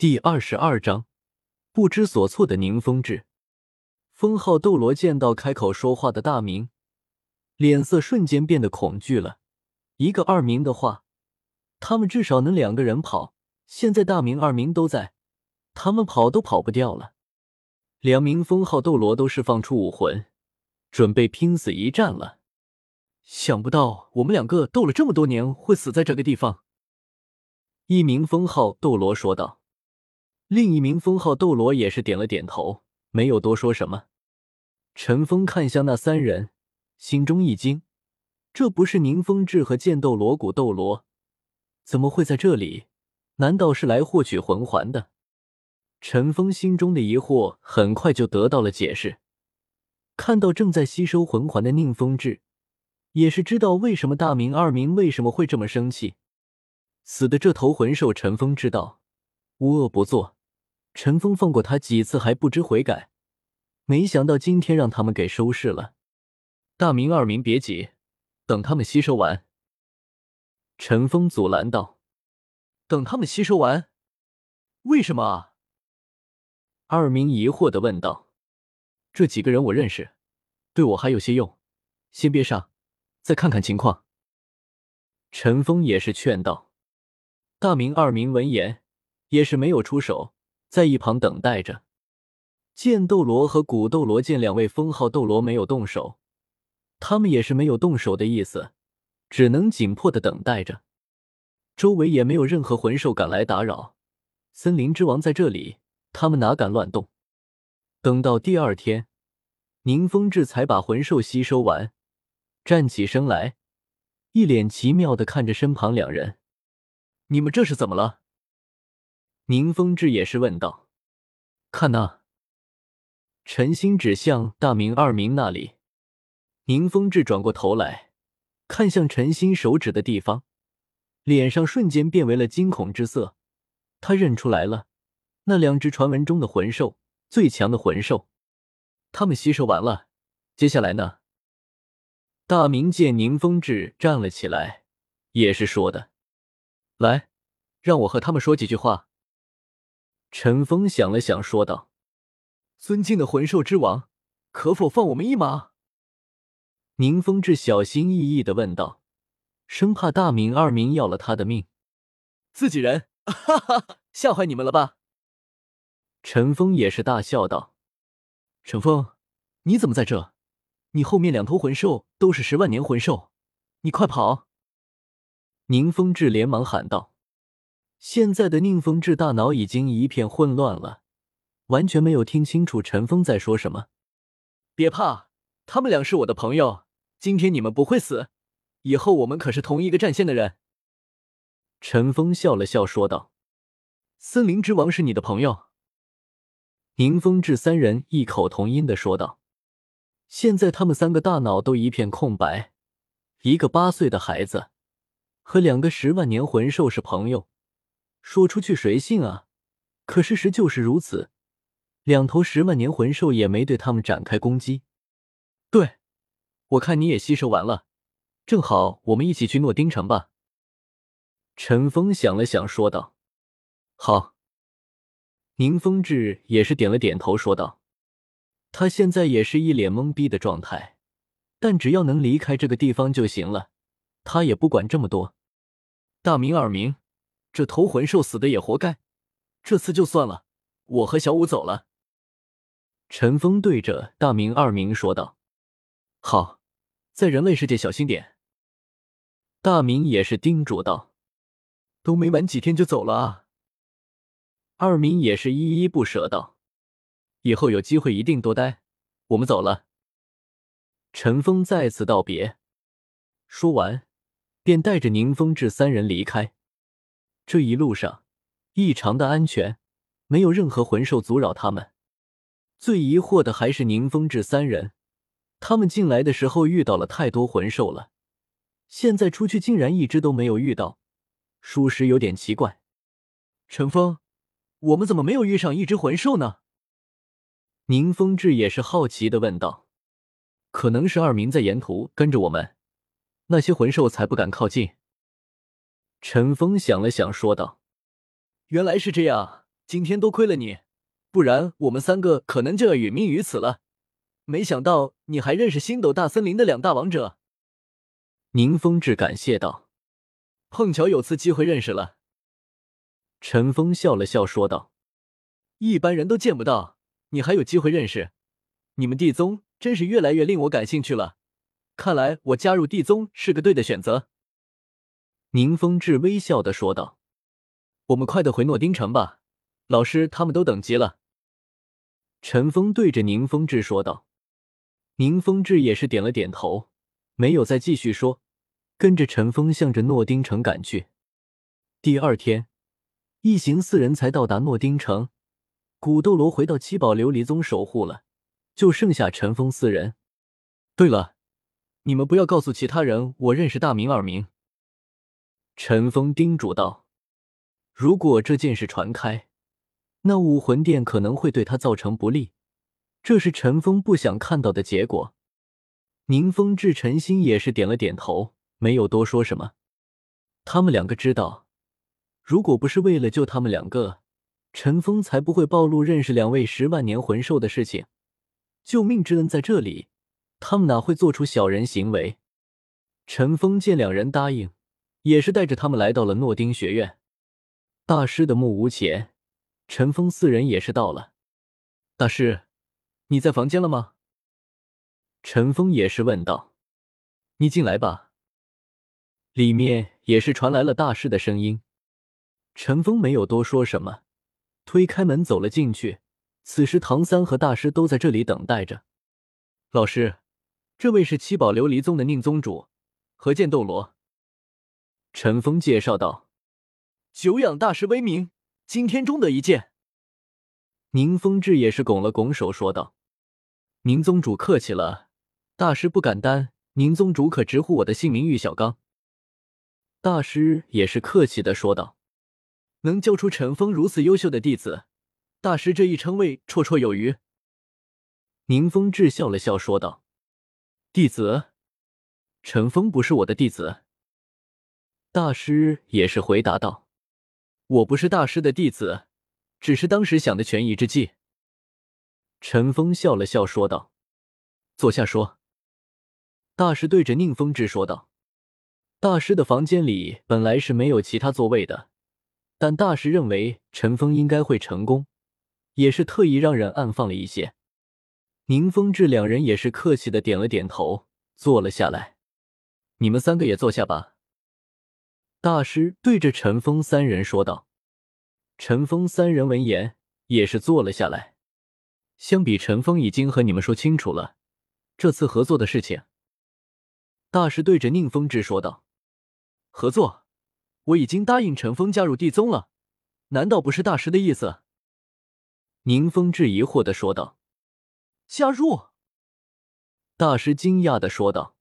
第二十二章，不知所措的宁风致。封号斗罗见到开口说话的大明，脸色瞬间变得恐惧了。一个二明的话，他们至少能两个人跑。现在大明、二明都在，他们跑都跑不掉了。两名封号斗罗都释放出武魂，准备拼死一战了。想不到我们两个斗了这么多年，会死在这个地方。一名封号斗罗说道。另一名封号斗罗也是点了点头，没有多说什么。陈峰看向那三人，心中一惊：这不是宁风致和剑斗罗古斗罗，怎么会在这里？难道是来获取魂环的？陈峰心中的疑惑很快就得到了解释。看到正在吸收魂环的宁风致，也是知道为什么大明、二明为什么会这么生气。死的这头魂兽，陈峰知道，无恶不作。陈峰放过他几次还不知悔改，没想到今天让他们给收拾了。大明、二明别急，等他们吸收完。陈峰阻拦道：“等他们吸收完？为什么啊？”二明疑惑的问道：“这几个人我认识，对我还有些用，先别杀，再看看情况。”陈峰也是劝道。大明、二明闻言也是没有出手。在一旁等待着，剑斗罗和古斗罗见两位封号斗罗没有动手，他们也是没有动手的意思，只能紧迫的等待着。周围也没有任何魂兽敢来打扰，森林之王在这里，他们哪敢乱动？等到第二天，宁风致才把魂兽吸收完，站起身来，一脸奇妙的看着身旁两人：“你们这是怎么了？”宁风致也是问道：“看那。”陈心指向大明、二明那里。宁风致转过头来，看向陈心手指的地方，脸上瞬间变为了惊恐之色。他认出来了，那两只传闻中的魂兽，最强的魂兽，他们吸收完了。接下来呢？大明见宁风致站了起来，也是说的：“来，让我和他们说几句话。”陈峰想了想，说道：“尊敬的魂兽之王，可否放我们一马？”宁风致小心翼翼的问道，生怕大明、二明要了他的命。自己人，哈哈，吓坏你们了吧？陈峰也是大笑道：“陈峰，你怎么在这？你后面两头魂兽都是十万年魂兽，你快跑！”宁风致连忙喊道。现在的宁风致大脑已经一片混乱了，完全没有听清楚陈峰在说什么。别怕，他们俩是我的朋友，今天你们不会死，以后我们可是同一个战线的人。陈峰笑了笑说道：“森林之王是你的朋友。”宁风致三人异口同音的说道。现在他们三个大脑都一片空白，一个八岁的孩子和两个十万年魂兽是朋友。说出去谁信啊？可事实就是如此，两头十万年魂兽也没对他们展开攻击。对，我看你也吸收完了，正好我们一起去诺丁城吧。陈峰想了想，说道：“好。”宁风致也是点了点头，说道：“他现在也是一脸懵逼的状态，但只要能离开这个地方就行了，他也不管这么多。”大明、二明。这头魂兽死的也活该，这次就算了，我和小五走了。陈峰对着大明、二明说道：“好，在人类世界小心点。”大明也是叮嘱道：“都没玩几天就走了啊！”二明也是依依不舍道：“以后有机会一定多待，我们走了。”陈峰再次道别，说完便带着宁风致三人离开。这一路上异常的安全，没有任何魂兽阻扰他们。最疑惑的还是宁风致三人，他们进来的时候遇到了太多魂兽了，现在出去竟然一只都没有遇到，属实有点奇怪。陈峰，我们怎么没有遇上一只魂兽呢？宁风致也是好奇的问道。可能是二明在沿途跟着我们，那些魂兽才不敢靠近。陈峰想了想，说道：“原来是这样，今天多亏了你，不然我们三个可能就要殒命于此了。没想到你还认识星斗大森林的两大王者。”宁风致感谢道：“碰巧有次机会认识了。”陈峰笑了笑说道：“一般人都见不到，你还有机会认识。你们地宗真是越来越令我感兴趣了。看来我加入地宗是个对的选择。”宁风致微笑的说道：“我们快的回诺丁城吧，老师他们都等急了。”陈峰对着宁风致说道。宁风致也是点了点头，没有再继续说，跟着陈峰向着诺丁城赶去。第二天。一行四人才到达诺丁城，古斗罗回到七宝琉璃宗守护了，就剩下陈峰四人。对了，你们不要告诉其他人我认识大明、二明。陈峰叮嘱道：“如果这件事传开，那武魂殿可能会对他造成不利，这是陈峰不想看到的结果。”宁风致、陈心也是点了点头，没有多说什么。他们两个知道。如果不是为了救他们两个，陈峰才不会暴露认识两位十万年魂兽的事情。救命之恩在这里，他们哪会做出小人行为？陈峰见两人答应，也是带着他们来到了诺丁学院。大师的木屋前，陈峰四人也是到了。大师，你在房间了吗？陈峰也是问道。你进来吧。里面也是传来了大师的声音。陈峰没有多说什么，推开门走了进去。此时，唐三和大师都在这里等待着。老师，这位是七宝琉璃宗的宁宗主，何剑斗罗。陈峰介绍道：“久仰大师威名，今天终得一见。”宁风致也是拱了拱手说道：“宁宗主客气了，大师不敢当。宁宗主可直呼我的姓名玉小刚。”大师也是客气的说道。能教出陈峰如此优秀的弟子，大师这一称谓绰绰有余。宁风致笑了笑说道：“弟子，陈峰不是我的弟子。”大师也是回答道：“我不是大师的弟子，只是当时想的权宜之计。”陈峰笑了笑说道：“坐下说。”大师对着宁风致说道：“大师的房间里本来是没有其他座位的。”但大师认为陈峰应该会成功，也是特意让人暗放了一些。宁风致两人也是客气的点了点头，坐了下来。你们三个也坐下吧。大师对着陈峰三人说道。陈峰三人闻言也是坐了下来。相比陈峰已经和你们说清楚了这次合作的事情。大师对着宁风致说道：“合作。”我已经答应陈峰加入地宗了，难道不是大师的意思？宁风致疑惑的说道。加入？大师惊讶的说道。